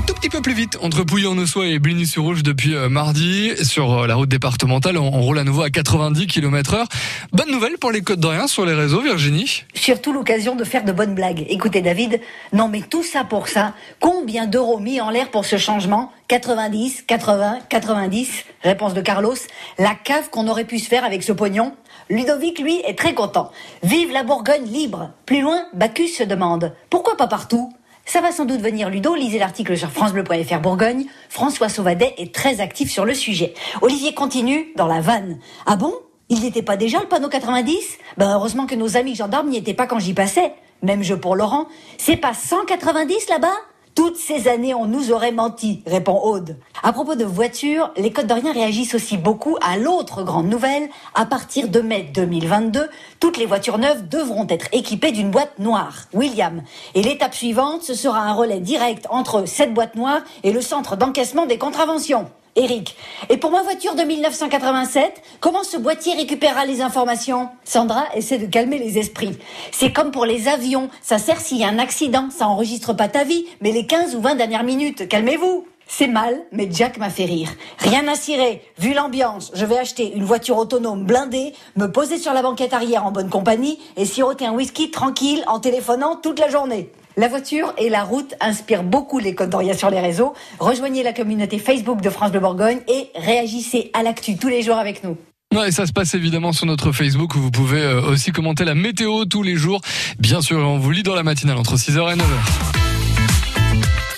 petit peu plus vite entre Pouilly-en-Ossois et Bligny-sur-Rouge depuis euh, mardi. Sur euh, la route départementale, on, on roule à nouveau à 90 km heure. Bonne nouvelle pour les Côtes d'Orient sur les réseaux, Virginie. Surtout l'occasion de faire de bonnes blagues. Écoutez David, non mais tout ça pour ça, combien d'euros mis en l'air pour ce changement? 90, 80, 90 Réponse de Carlos. La cave qu'on aurait pu se faire avec ce pognon? Ludovic, lui, est très content. Vive la Bourgogne libre Plus loin, Bacchus se demande, pourquoi pas partout? Ça va sans doute venir Ludo, lisez l'article sur francebleu.fr Bourgogne. François Sauvadet est très actif sur le sujet. Olivier continue dans la vanne. Ah bon? Il n'était pas déjà le panneau 90 Ben heureusement que nos amis gendarmes n'y étaient pas quand j'y passais. Même jeu pour Laurent. C'est pas 190 là-bas? Toutes ces années, on nous aurait menti, répond Aude. À propos de voitures, les Côtes d'Orient réagissent aussi beaucoup à l'autre grande nouvelle. À partir de mai 2022, toutes les voitures neuves devront être équipées d'une boîte noire. William. Et l'étape suivante, ce sera un relais direct entre cette boîte noire et le centre d'encaissement des contraventions. Eric. Et pour ma voiture de 1987, comment ce boîtier récupérera les informations? Sandra essaie de calmer les esprits. C'est comme pour les avions, ça sert s'il y a un accident, ça enregistre pas ta vie, mais les 15 ou 20 dernières minutes, calmez-vous. C'est mal, mais Jack m'a fait rire. Rien à cirer. Vu l'ambiance, je vais acheter une voiture autonome blindée, me poser sur la banquette arrière en bonne compagnie et siroter un whisky tranquille en téléphonant toute la journée. La voiture et la route inspirent beaucoup les Côtes d'Orient sur les réseaux. Rejoignez la communauté Facebook de France de Bourgogne et réagissez à l'actu tous les jours avec nous. Ouais, ça se passe évidemment sur notre Facebook où vous pouvez euh, aussi commenter la météo tous les jours. Bien sûr, on vous lit dans la matinale entre 6h et 9h.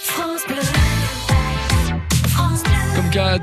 France Bleu. France Bleu. Comme